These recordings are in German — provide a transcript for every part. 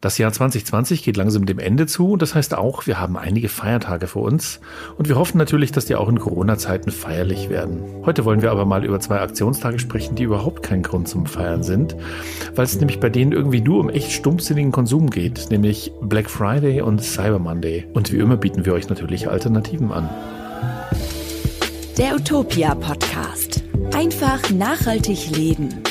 Das Jahr 2020 geht langsam dem Ende zu und das heißt auch, wir haben einige Feiertage vor uns und wir hoffen natürlich, dass die auch in Corona-Zeiten feierlich werden. Heute wollen wir aber mal über zwei Aktionstage sprechen, die überhaupt kein Grund zum Feiern sind, weil es nämlich bei denen irgendwie nur um echt stumpfsinnigen Konsum geht, nämlich Black Friday und Cyber Monday. Und wie immer bieten wir euch natürlich Alternativen an. Der Utopia Podcast. Einfach nachhaltig leben.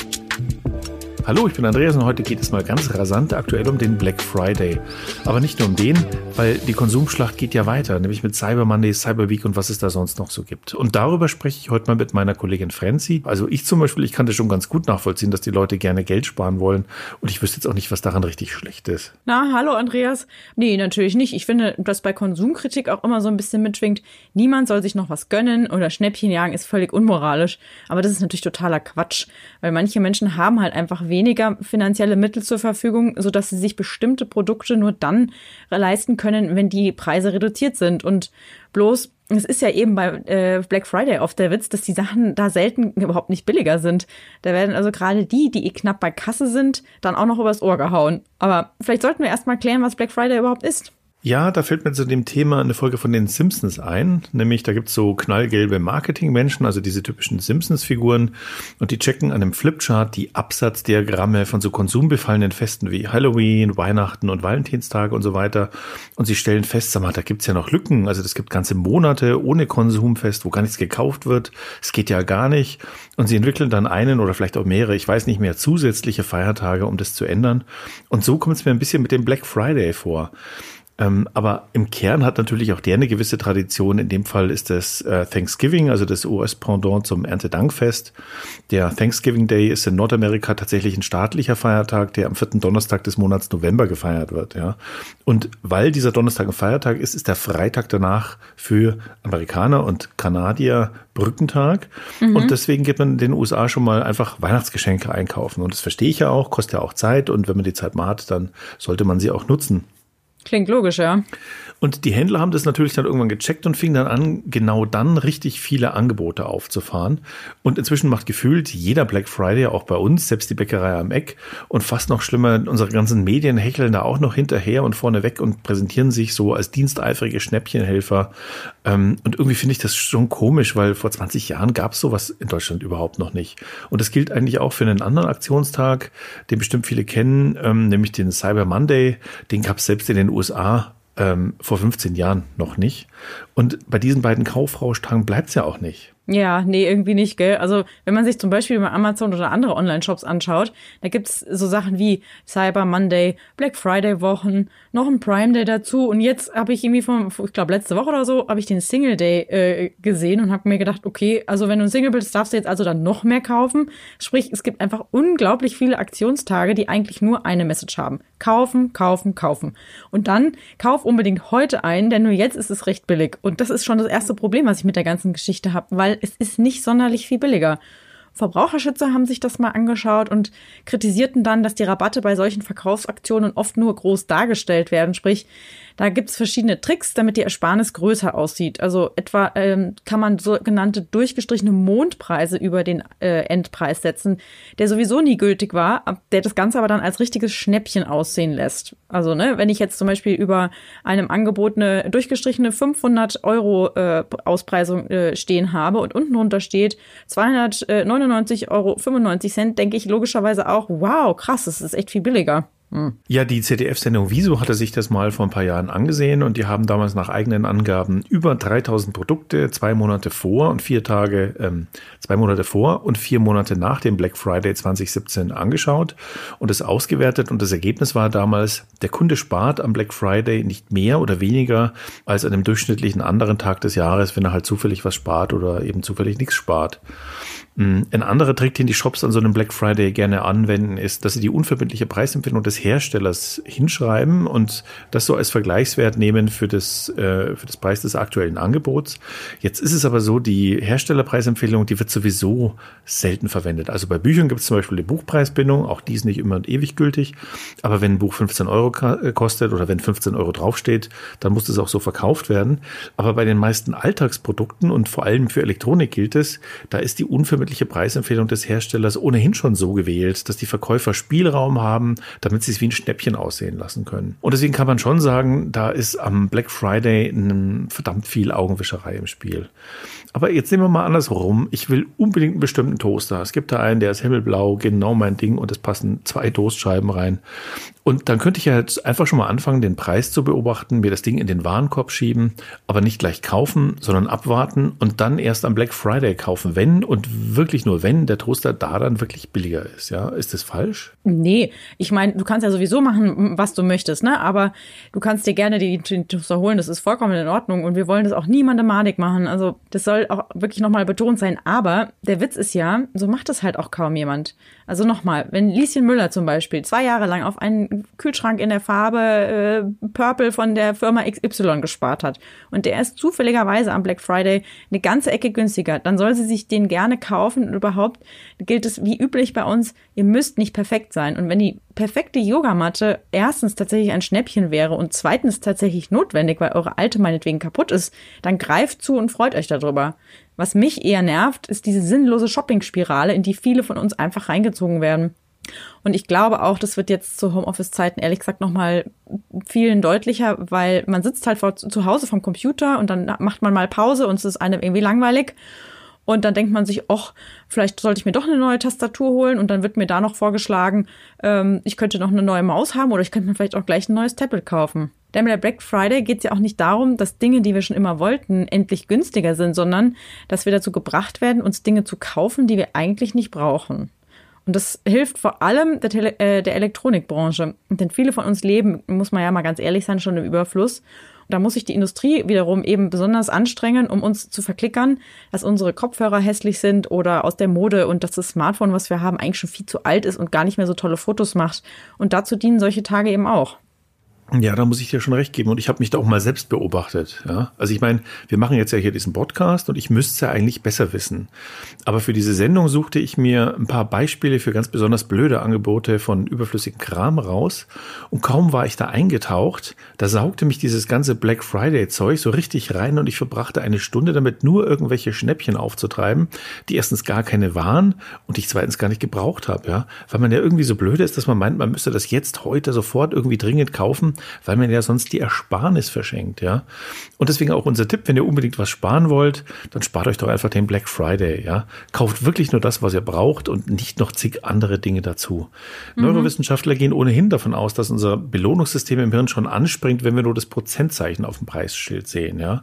Hallo, ich bin Andreas und heute geht es mal ganz rasant aktuell um den Black Friday. Aber nicht nur um den, weil die Konsumschlacht geht ja weiter, nämlich mit Cyber Monday, Cyber Week und was es da sonst noch so gibt. Und darüber spreche ich heute mal mit meiner Kollegin Franzi. Also ich zum Beispiel, ich kann das schon ganz gut nachvollziehen, dass die Leute gerne Geld sparen wollen. Und ich wüsste jetzt auch nicht, was daran richtig schlecht ist. Na, hallo Andreas. Nee, natürlich nicht. Ich finde, dass bei Konsumkritik auch immer so ein bisschen mitschwingt. Niemand soll sich noch was gönnen oder Schnäppchen jagen ist völlig unmoralisch. Aber das ist natürlich totaler Quatsch, weil manche Menschen haben halt einfach wenig weniger finanzielle Mittel zur Verfügung, so dass sie sich bestimmte Produkte nur dann leisten können, wenn die Preise reduziert sind. Und bloß es ist ja eben bei äh, Black Friday oft der Witz, dass die Sachen da selten überhaupt nicht billiger sind. Da werden also gerade die, die eh knapp bei Kasse sind, dann auch noch übers Ohr gehauen. Aber vielleicht sollten wir erstmal klären, was Black Friday überhaupt ist. Ja, da fällt mir zu dem Thema eine Folge von den Simpsons ein. Nämlich, da gibt's so knallgelbe Marketingmenschen, also diese typischen Simpsons-Figuren. Und die checken an einem Flipchart die Absatzdiagramme von so konsumbefallenen Festen wie Halloween, Weihnachten und Valentinstage und so weiter. Und sie stellen fest, sag mal, da gibt's ja noch Lücken. Also das gibt ganze Monate ohne Konsumfest, wo gar nichts gekauft wird. Es geht ja gar nicht. Und sie entwickeln dann einen oder vielleicht auch mehrere, ich weiß nicht mehr, zusätzliche Feiertage, um das zu ändern. Und so kommt es mir ein bisschen mit dem Black Friday vor. Ähm, aber im Kern hat natürlich auch der eine gewisse Tradition. In dem Fall ist das äh, Thanksgiving, also das US-Pendant zum Erntedankfest. Der Thanksgiving Day ist in Nordamerika tatsächlich ein staatlicher Feiertag, der am vierten Donnerstag des Monats November gefeiert wird. Ja. Und weil dieser Donnerstag ein Feiertag ist, ist der Freitag danach für Amerikaner und Kanadier Brückentag. Mhm. Und deswegen geht man in den USA schon mal einfach Weihnachtsgeschenke einkaufen. Und das verstehe ich ja auch, kostet ja auch Zeit. Und wenn man die Zeit mal hat, dann sollte man sie auch nutzen. Klingt logisch, ja. Und die Händler haben das natürlich dann irgendwann gecheckt und fingen dann an, genau dann richtig viele Angebote aufzufahren. Und inzwischen macht gefühlt jeder Black Friday, auch bei uns, selbst die Bäckerei am Eck und fast noch schlimmer, unsere ganzen Medien hecheln da auch noch hinterher und vorne weg und präsentieren sich so als diensteifrige Schnäppchenhelfer. Ähm, und irgendwie finde ich das schon komisch, weil vor 20 Jahren gab es sowas in Deutschland überhaupt noch nicht. Und das gilt eigentlich auch für einen anderen Aktionstag, den bestimmt viele kennen, ähm, nämlich den Cyber Monday. Den gab es selbst in den USA ähm, vor 15 Jahren noch nicht. Und bei diesen beiden Kaufrauschtagen bleibt es ja auch nicht. Ja, nee, irgendwie nicht, gell? Also, wenn man sich zum Beispiel bei Amazon oder andere Online-Shops anschaut, da gibt's so Sachen wie Cyber Monday, Black Friday Wochen, noch ein Prime Day dazu. Und jetzt habe ich irgendwie von, ich glaube, letzte Woche oder so, habe ich den Single Day äh, gesehen und habe mir gedacht, okay, also wenn du ein Single bist, darfst du jetzt also dann noch mehr kaufen. Sprich, es gibt einfach unglaublich viele Aktionstage, die eigentlich nur eine Message haben. Kaufen, kaufen, kaufen. Und dann kauf unbedingt heute ein, denn nur jetzt ist es recht billig. Und das ist schon das erste Problem, was ich mit der ganzen Geschichte habe, weil es ist nicht sonderlich viel billiger. Verbraucherschützer haben sich das mal angeschaut und kritisierten dann, dass die Rabatte bei solchen Verkaufsaktionen oft nur groß dargestellt werden. Sprich, da gibt's verschiedene Tricks, damit die Ersparnis größer aussieht. Also etwa ähm, kann man sogenannte durchgestrichene Mondpreise über den äh, Endpreis setzen, der sowieso nie gültig war, der das Ganze aber dann als richtiges Schnäppchen aussehen lässt. Also ne, wenn ich jetzt zum Beispiel über einem Angebot eine durchgestrichene 500 Euro äh, Auspreisung äh, stehen habe und unten drunter steht 299,95 Euro, denke ich logischerweise auch, wow, krass, das ist echt viel billiger. Hm. Ja, die ZDF-Sendung Wieso hatte sich das mal vor ein paar Jahren angesehen und die haben damals nach eigenen Angaben über 3000 Produkte zwei Monate vor und vier Tage, ähm, zwei Monate vor und vier Monate nach dem Black Friday 2017 angeschaut und es ausgewertet und das Ergebnis war damals, der Kunde spart am Black Friday nicht mehr oder weniger als an einem durchschnittlichen anderen Tag des Jahres, wenn er halt zufällig was spart oder eben zufällig nichts spart. Hm, ein anderer Trick, den die Shops an so einem Black Friday gerne anwenden, ist, dass sie die unverbindliche Preisempfehlung des Herstellers hinschreiben und das so als Vergleichswert nehmen für das, äh, für das Preis des aktuellen Angebots. Jetzt ist es aber so, die Herstellerpreisempfehlung, die wird sowieso selten verwendet. Also bei Büchern gibt es zum Beispiel die Buchpreisbindung, auch die ist nicht immer und ewig gültig. Aber wenn ein Buch 15 Euro äh, kostet oder wenn 15 Euro draufsteht, dann muss es auch so verkauft werden. Aber bei den meisten Alltagsprodukten und vor allem für Elektronik gilt es, da ist die unverbindliche Preisempfehlung des Herstellers ohnehin schon so gewählt, dass die Verkäufer Spielraum haben, damit sie es wie ein Schnäppchen aussehen lassen können. Und deswegen kann man schon sagen, da ist am Black Friday verdammt viel Augenwischerei im Spiel. Aber jetzt nehmen wir mal andersrum. Ich will unbedingt einen bestimmten Toaster. Es gibt da einen, der ist himmelblau, genau mein Ding und es passen zwei Toastscheiben rein. Und dann könnte ich ja jetzt einfach schon mal anfangen, den Preis zu beobachten, mir das Ding in den Warenkorb schieben, aber nicht gleich kaufen, sondern abwarten und dann erst am Black Friday kaufen, wenn und wirklich nur wenn der Toaster da dann wirklich billiger ist. Ja, ist das falsch? Nee, ich meine, du kannst ja sowieso machen, was du möchtest, ne? Aber du kannst dir gerne die, die Toaster holen, das ist vollkommen in Ordnung und wir wollen das auch niemandem madig machen. Also das soll auch wirklich nochmal betont sein. Aber der Witz ist ja, so macht das halt auch kaum jemand. Also nochmal, wenn Lieschen Müller zum Beispiel zwei Jahre lang auf einen Kühlschrank in der Farbe äh, Purple von der Firma XY gespart hat und der ist zufälligerweise am Black Friday eine ganze Ecke günstiger, dann soll sie sich den gerne kaufen und überhaupt gilt es wie üblich bei uns, ihr müsst nicht perfekt sein. Und wenn die perfekte Yogamatte erstens tatsächlich ein Schnäppchen wäre und zweitens tatsächlich notwendig, weil eure alte meinetwegen kaputt ist, dann greift zu und freut euch darüber. Was mich eher nervt, ist diese sinnlose Shopping-Spirale, in die viele von uns einfach reingezogen werden. Und ich glaube auch, das wird jetzt zu Homeoffice-Zeiten ehrlich gesagt nochmal vielen deutlicher, weil man sitzt halt vor, zu Hause vom Computer und dann macht man mal Pause und es ist einem irgendwie langweilig. Und dann denkt man sich, ach, vielleicht sollte ich mir doch eine neue Tastatur holen. Und dann wird mir da noch vorgeschlagen, ähm, ich könnte noch eine neue Maus haben oder ich könnte mir vielleicht auch gleich ein neues Tablet kaufen. Denn bei der Black Friday geht es ja auch nicht darum, dass Dinge, die wir schon immer wollten, endlich günstiger sind, sondern dass wir dazu gebracht werden, uns Dinge zu kaufen, die wir eigentlich nicht brauchen. Und das hilft vor allem der, Tele äh, der Elektronikbranche. Denn viele von uns leben, muss man ja mal ganz ehrlich sein, schon im Überfluss. Da muss sich die Industrie wiederum eben besonders anstrengen, um uns zu verklickern, dass unsere Kopfhörer hässlich sind oder aus der Mode und dass das Smartphone, was wir haben, eigentlich schon viel zu alt ist und gar nicht mehr so tolle Fotos macht. Und dazu dienen solche Tage eben auch. Ja, da muss ich dir schon recht geben. Und ich habe mich da auch mal selbst beobachtet. Ja? Also ich meine, wir machen jetzt ja hier diesen Podcast und ich müsste eigentlich besser wissen. Aber für diese Sendung suchte ich mir ein paar Beispiele für ganz besonders blöde Angebote von überflüssigem Kram raus. Und kaum war ich da eingetaucht, da saugte mich dieses ganze Black Friday-Zeug so richtig rein und ich verbrachte eine Stunde damit, nur irgendwelche Schnäppchen aufzutreiben, die erstens gar keine waren und ich zweitens gar nicht gebraucht habe. Ja? Weil man ja irgendwie so blöde ist, dass man meint, man müsste das jetzt heute sofort irgendwie dringend kaufen weil man ja sonst die Ersparnis verschenkt, ja. Und deswegen auch unser Tipp, wenn ihr unbedingt was sparen wollt, dann spart euch doch einfach den Black Friday, ja. Kauft wirklich nur das, was ihr braucht und nicht noch zig andere Dinge dazu. Mhm. Neurowissenschaftler gehen ohnehin davon aus, dass unser Belohnungssystem im Hirn schon anspringt, wenn wir nur das Prozentzeichen auf dem Preisschild sehen, ja.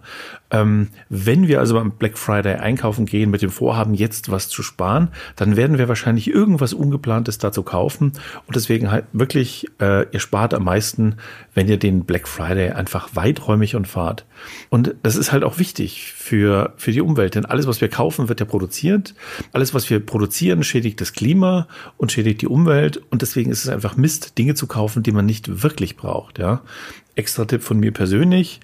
Ähm, wenn wir also beim Black Friday einkaufen gehen mit dem Vorhaben, jetzt was zu sparen, dann werden wir wahrscheinlich irgendwas Ungeplantes dazu kaufen und deswegen halt wirklich, äh, ihr spart am meisten, wenn ihr den Black Friday einfach weiträumig und fahrt. Und das ist halt auch wichtig für, für die Umwelt, denn alles, was wir kaufen, wird ja produziert. Alles, was wir produzieren, schädigt das Klima und schädigt die Umwelt. Und deswegen ist es einfach Mist, Dinge zu kaufen, die man nicht wirklich braucht, ja. Extra Tipp von mir persönlich.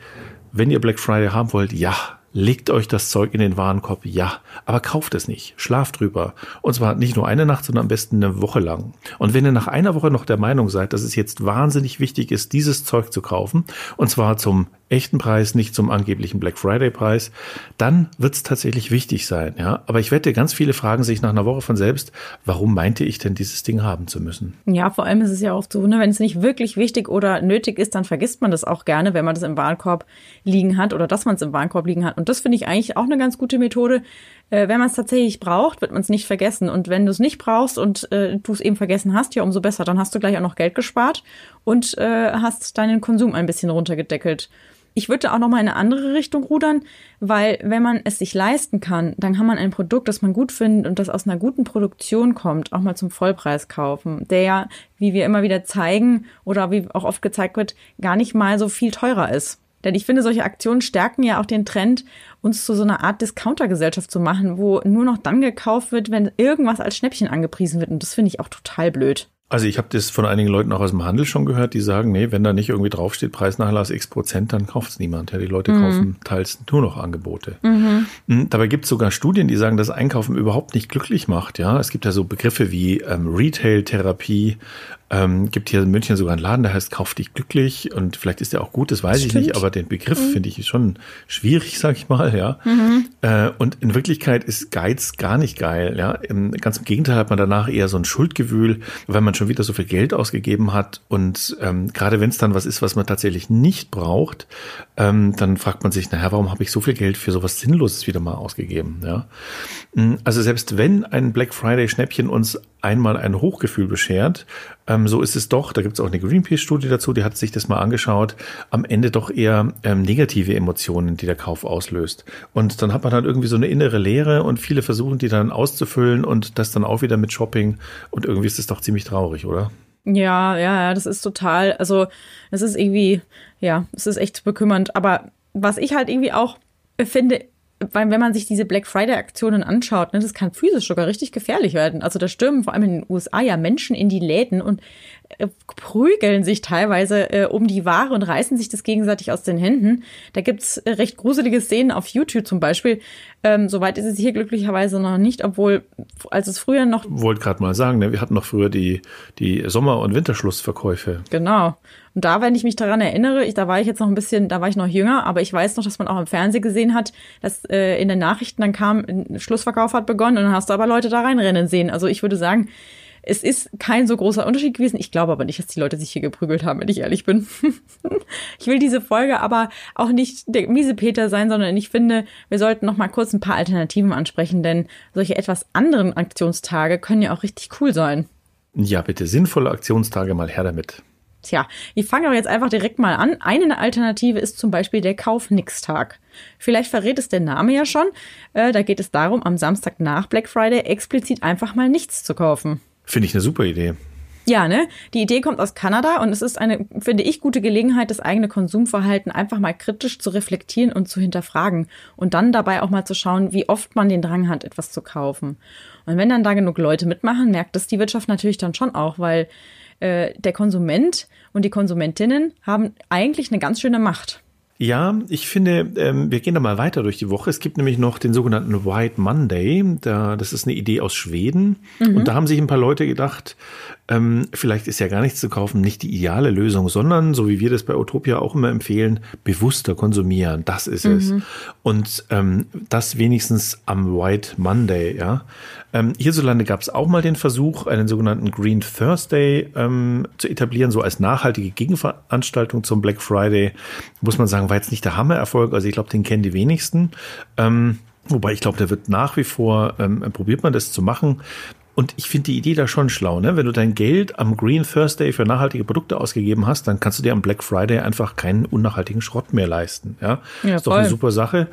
Wenn ihr Black Friday haben wollt, ja, Legt euch das Zeug in den Warenkorb, ja, aber kauft es nicht. Schlaft drüber. Und zwar nicht nur eine Nacht, sondern am besten eine Woche lang. Und wenn ihr nach einer Woche noch der Meinung seid, dass es jetzt wahnsinnig wichtig ist, dieses Zeug zu kaufen, und zwar zum echten Preis, nicht zum angeblichen Black Friday Preis, dann wird es tatsächlich wichtig sein. Ja, aber ich wette, ganz viele fragen sich nach einer Woche von selbst, warum meinte ich denn dieses Ding haben zu müssen? Ja, vor allem ist es ja oft so, ne, wenn es nicht wirklich wichtig oder nötig ist, dann vergisst man das auch gerne, wenn man das im Warenkorb liegen hat oder dass man es im Warenkorb liegen hat. Und das finde ich eigentlich auch eine ganz gute Methode. Äh, wenn man es tatsächlich braucht, wird man es nicht vergessen. Und wenn du es nicht brauchst und äh, du es eben vergessen hast, ja, umso besser. Dann hast du gleich auch noch Geld gespart und äh, hast deinen Konsum ein bisschen runtergedeckelt. Ich würde auch noch mal in eine andere Richtung rudern, weil wenn man es sich leisten kann, dann kann man ein Produkt, das man gut findet und das aus einer guten Produktion kommt, auch mal zum Vollpreis kaufen, der ja, wie wir immer wieder zeigen oder wie auch oft gezeigt wird, gar nicht mal so viel teurer ist. Denn ich finde, solche Aktionen stärken ja auch den Trend, uns zu so einer Art Discounter-Gesellschaft zu machen, wo nur noch dann gekauft wird, wenn irgendwas als Schnäppchen angepriesen wird. Und das finde ich auch total blöd. Also ich habe das von einigen Leuten auch aus dem Handel schon gehört, die sagen, nee, wenn da nicht irgendwie draufsteht, Preisnachlass x Prozent, dann kauft es niemand. Ja, die Leute mhm. kaufen teils nur noch Angebote. Mhm. Hm, dabei gibt es sogar Studien, die sagen, dass Einkaufen überhaupt nicht glücklich macht. Ja, es gibt ja so Begriffe wie ähm, Retail-Therapie ähm, gibt hier in München sogar einen Laden, der heißt Kauf dich glücklich und vielleicht ist der auch gut, das weiß Stimmt. ich nicht, aber den Begriff mhm. finde ich schon schwierig, sag ich mal, ja. Mhm. Äh, und in Wirklichkeit ist Geiz gar nicht geil, ja. Im, ganz im Gegenteil hat man danach eher so ein Schuldgewühl, weil man schon wieder so viel Geld ausgegeben hat und ähm, gerade wenn es dann was ist, was man tatsächlich nicht braucht, ähm, dann fragt man sich, naja, warum habe ich so viel Geld für sowas Sinnloses wieder mal ausgegeben? Ja? Mm, also selbst wenn ein Black Friday Schnäppchen uns einmal ein Hochgefühl beschert, ähm, so ist es doch, da gibt es auch eine Greenpeace-Studie dazu, die hat sich das mal angeschaut, am Ende doch eher ähm, negative Emotionen, die der Kauf auslöst. Und dann hat man dann irgendwie so eine innere Leere und viele versuchen die dann auszufüllen und das dann auch wieder mit Shopping und irgendwie ist es doch ziemlich traurig, oder? Ja, ja, ja, das ist total, also es ist irgendwie, ja, es ist echt bekümmernd. Aber was ich halt irgendwie auch finde, weil wenn man sich diese Black Friday-Aktionen anschaut, ne, das kann physisch sogar richtig gefährlich werden. Also da stürmen vor allem in den USA ja Menschen in die Läden und prügeln sich teilweise äh, um die Ware und reißen sich das gegenseitig aus den Händen. Da gibt's äh, recht gruselige Szenen auf YouTube zum Beispiel. Ähm, Soweit ist es hier glücklicherweise noch nicht, obwohl als es früher noch. Wollte gerade mal sagen, ne, wir hatten noch früher die, die Sommer- und Winterschlussverkäufe. Genau. Und da, wenn ich mich daran erinnere, ich, da war ich jetzt noch ein bisschen, da war ich noch jünger, aber ich weiß noch, dass man auch im Fernsehen gesehen hat, dass äh, in den Nachrichten dann kam, Schlussverkauf hat begonnen und dann hast du aber Leute da reinrennen sehen. Also ich würde sagen, es ist kein so großer Unterschied gewesen. Ich glaube aber nicht, dass die Leute sich hier geprügelt haben, wenn ich ehrlich bin. ich will diese Folge aber auch nicht der miese Peter sein, sondern ich finde, wir sollten noch mal kurz ein paar Alternativen ansprechen, denn solche etwas anderen Aktionstage können ja auch richtig cool sein. Ja, bitte sinnvolle Aktionstage mal her damit. Tja, ich fange aber jetzt einfach direkt mal an. Eine Alternative ist zum Beispiel der Kauf-Nix-Tag. Vielleicht verrät es der Name ja schon. Äh, da geht es darum, am Samstag nach Black Friday explizit einfach mal nichts zu kaufen. Finde ich eine super Idee. Ja, ne? Die Idee kommt aus Kanada und es ist eine, finde ich, gute Gelegenheit, das eigene Konsumverhalten einfach mal kritisch zu reflektieren und zu hinterfragen und dann dabei auch mal zu schauen, wie oft man den Drang hat, etwas zu kaufen. Und wenn dann da genug Leute mitmachen, merkt das die Wirtschaft natürlich dann schon auch, weil äh, der Konsument und die Konsumentinnen haben eigentlich eine ganz schöne Macht. Ja, ich finde, ähm, wir gehen da mal weiter durch die Woche. Es gibt nämlich noch den sogenannten White Monday. Da, das ist eine Idee aus Schweden. Mhm. Und da haben sich ein paar Leute gedacht, ähm, vielleicht ist ja gar nichts zu kaufen nicht die ideale Lösung, sondern, so wie wir das bei Utopia auch immer empfehlen, bewusster konsumieren. Das ist mhm. es. Und ähm, das wenigstens am White Monday, ja. Ähm, hierzulande gab es auch mal den Versuch, einen sogenannten Green Thursday ähm, zu etablieren, so als nachhaltige Gegenveranstaltung zum Black Friday. Muss man sagen, war jetzt nicht der Hammererfolg. Also ich glaube, den kennen die wenigsten. Ähm, Wobei ich glaube, der wird nach wie vor, ähm, probiert man das zu machen. Und ich finde die Idee da schon schlau, ne? Wenn du dein Geld am Green Thursday für nachhaltige Produkte ausgegeben hast, dann kannst du dir am Black Friday einfach keinen unnachhaltigen Schrott mehr leisten. Ja, ja ist voll. doch eine super Sache.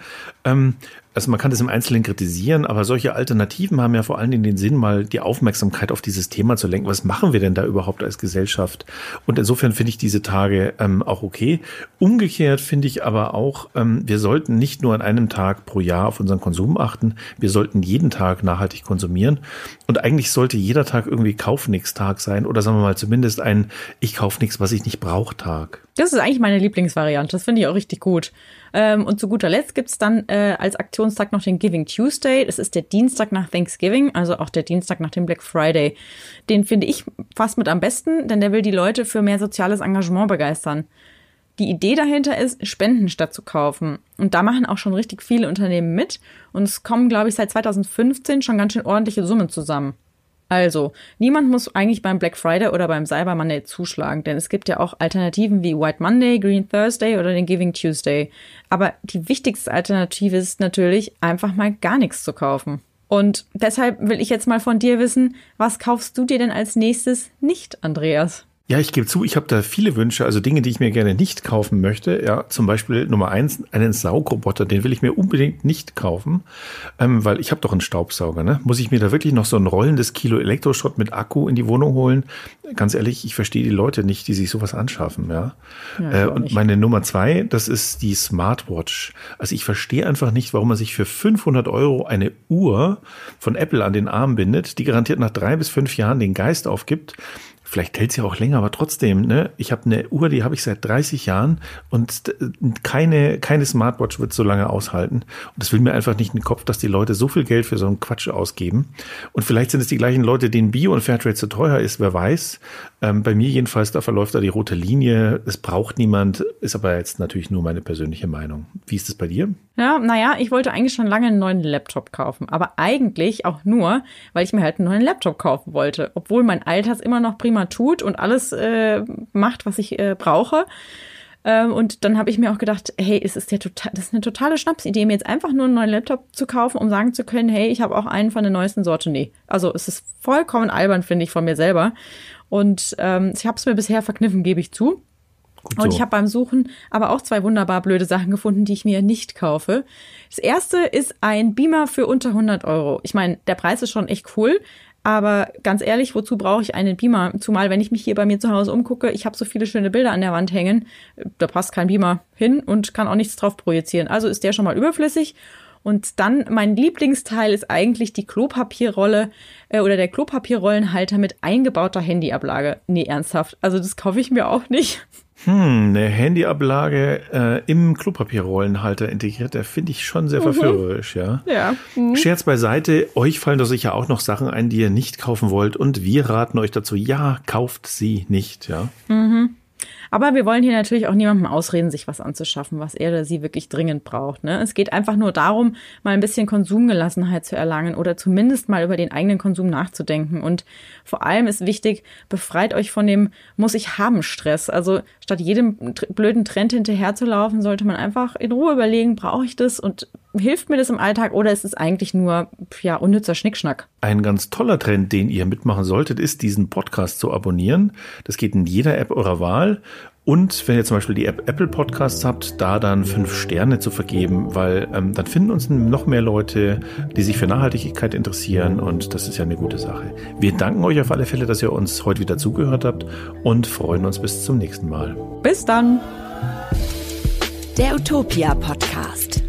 Ähm, also man kann das im Einzelnen kritisieren, aber solche Alternativen haben ja vor allen Dingen den Sinn, mal die Aufmerksamkeit auf dieses Thema zu lenken. Was machen wir denn da überhaupt als Gesellschaft? Und insofern finde ich diese Tage ähm, auch okay. Umgekehrt finde ich aber auch, ähm, wir sollten nicht nur an einem Tag pro Jahr auf unseren Konsum achten, wir sollten jeden Tag nachhaltig konsumieren. Und eigentlich sollte jeder Tag irgendwie Kauf-Nix-Tag sein oder sagen wir mal zumindest ein Ich kauf nichts, was ich nicht brauche Tag. Das ist eigentlich meine Lieblingsvariante. Das finde ich auch richtig gut. Ähm, und zu guter Letzt gibt's dann äh, als Aktionstag noch den Giving Tuesday. Das ist der Dienstag nach Thanksgiving, also auch der Dienstag nach dem Black Friday. Den finde ich fast mit am besten, denn der will die Leute für mehr soziales Engagement begeistern. Die Idee dahinter ist, Spenden statt zu kaufen. Und da machen auch schon richtig viele Unternehmen mit. Und es kommen, glaube ich, seit 2015 schon ganz schön ordentliche Summen zusammen. Also, niemand muss eigentlich beim Black Friday oder beim Cyber Monday zuschlagen, denn es gibt ja auch Alternativen wie White Monday, Green Thursday oder den Giving Tuesday. Aber die wichtigste Alternative ist natürlich, einfach mal gar nichts zu kaufen. Und deshalb will ich jetzt mal von dir wissen, was kaufst du dir denn als nächstes nicht, Andreas? Ja, ich gebe zu, ich habe da viele Wünsche, also Dinge, die ich mir gerne nicht kaufen möchte. Ja, zum Beispiel Nummer eins, einen Saugroboter, den will ich mir unbedingt nicht kaufen, ähm, weil ich habe doch einen Staubsauger. Ne? Muss ich mir da wirklich noch so ein rollendes Kilo Elektroschrott mit Akku in die Wohnung holen? Ganz ehrlich, ich verstehe die Leute nicht, die sich sowas anschaffen. Ja, ja äh, und meine Nummer zwei, das ist die Smartwatch. Also ich verstehe einfach nicht, warum man sich für 500 Euro eine Uhr von Apple an den Arm bindet, die garantiert nach drei bis fünf Jahren den Geist aufgibt vielleicht hält sie auch länger, aber trotzdem, ne? Ich habe eine Uhr, die habe ich seit 30 Jahren und keine, keine Smartwatch wird so lange aushalten. Und es will mir einfach nicht in den Kopf, dass die Leute so viel Geld für so einen Quatsch ausgeben. Und vielleicht sind es die gleichen Leute, denen Bio und Fairtrade zu teuer ist, wer weiß. Ähm, bei mir jedenfalls, da verläuft da die rote Linie. Es braucht niemand, ist aber jetzt natürlich nur meine persönliche Meinung. Wie ist es bei dir? Ja, naja, ich wollte eigentlich schon lange einen neuen Laptop kaufen, aber eigentlich auch nur, weil ich mir halt einen neuen Laptop kaufen wollte, obwohl mein Alters immer noch prima immer tut und alles äh, macht, was ich äh, brauche. Ähm, und dann habe ich mir auch gedacht, hey, es ist der total, das ist eine totale Schnapsidee, mir jetzt einfach nur einen neuen Laptop zu kaufen, um sagen zu können, hey, ich habe auch einen von der neuesten Sorte. Nee. Also es ist vollkommen albern, finde ich, von mir selber. Und ähm, ich habe es mir bisher verkniffen, gebe ich zu. So. Und ich habe beim Suchen aber auch zwei wunderbar blöde Sachen gefunden, die ich mir nicht kaufe. Das erste ist ein Beamer für unter 100 Euro. Ich meine, der Preis ist schon echt cool, aber ganz ehrlich, wozu brauche ich einen Beamer? Zumal, wenn ich mich hier bei mir zu Hause umgucke, ich habe so viele schöne Bilder an der Wand hängen, da passt kein Beamer hin und kann auch nichts drauf projizieren. Also ist der schon mal überflüssig. Und dann mein Lieblingsteil ist eigentlich die Klopapierrolle äh, oder der Klopapierrollenhalter mit eingebauter Handyablage. Nee, ernsthaft. Also das kaufe ich mir auch nicht. Hm, eine Handyablage äh, im Klopapierrollenhalter integriert, der finde ich schon sehr mhm. verführerisch, ja. Ja. Mhm. Scherz beiseite, euch fallen doch sicher auch noch Sachen ein, die ihr nicht kaufen wollt und wir raten euch dazu, ja, kauft sie nicht, ja. Mhm. Aber wir wollen hier natürlich auch niemandem ausreden, sich was anzuschaffen, was er oder sie wirklich dringend braucht. Ne? Es geht einfach nur darum, mal ein bisschen Konsumgelassenheit zu erlangen oder zumindest mal über den eigenen Konsum nachzudenken. Und vor allem ist wichtig, befreit euch von dem Muss ich haben Stress. Also statt jedem blöden Trend hinterherzulaufen, sollte man einfach in Ruhe überlegen, brauche ich das und hilft mir das im Alltag oder ist es eigentlich nur ja unnützer Schnickschnack? Ein ganz toller Trend, den ihr mitmachen solltet, ist diesen Podcast zu abonnieren. Das geht in jeder App eurer Wahl. Und wenn ihr zum Beispiel die App Apple Podcasts habt, da dann fünf Sterne zu vergeben, weil ähm, dann finden uns noch mehr Leute, die sich für Nachhaltigkeit interessieren und das ist ja eine gute Sache. Wir danken euch auf alle Fälle, dass ihr uns heute wieder zugehört habt und freuen uns bis zum nächsten Mal. Bis dann. Der Utopia Podcast.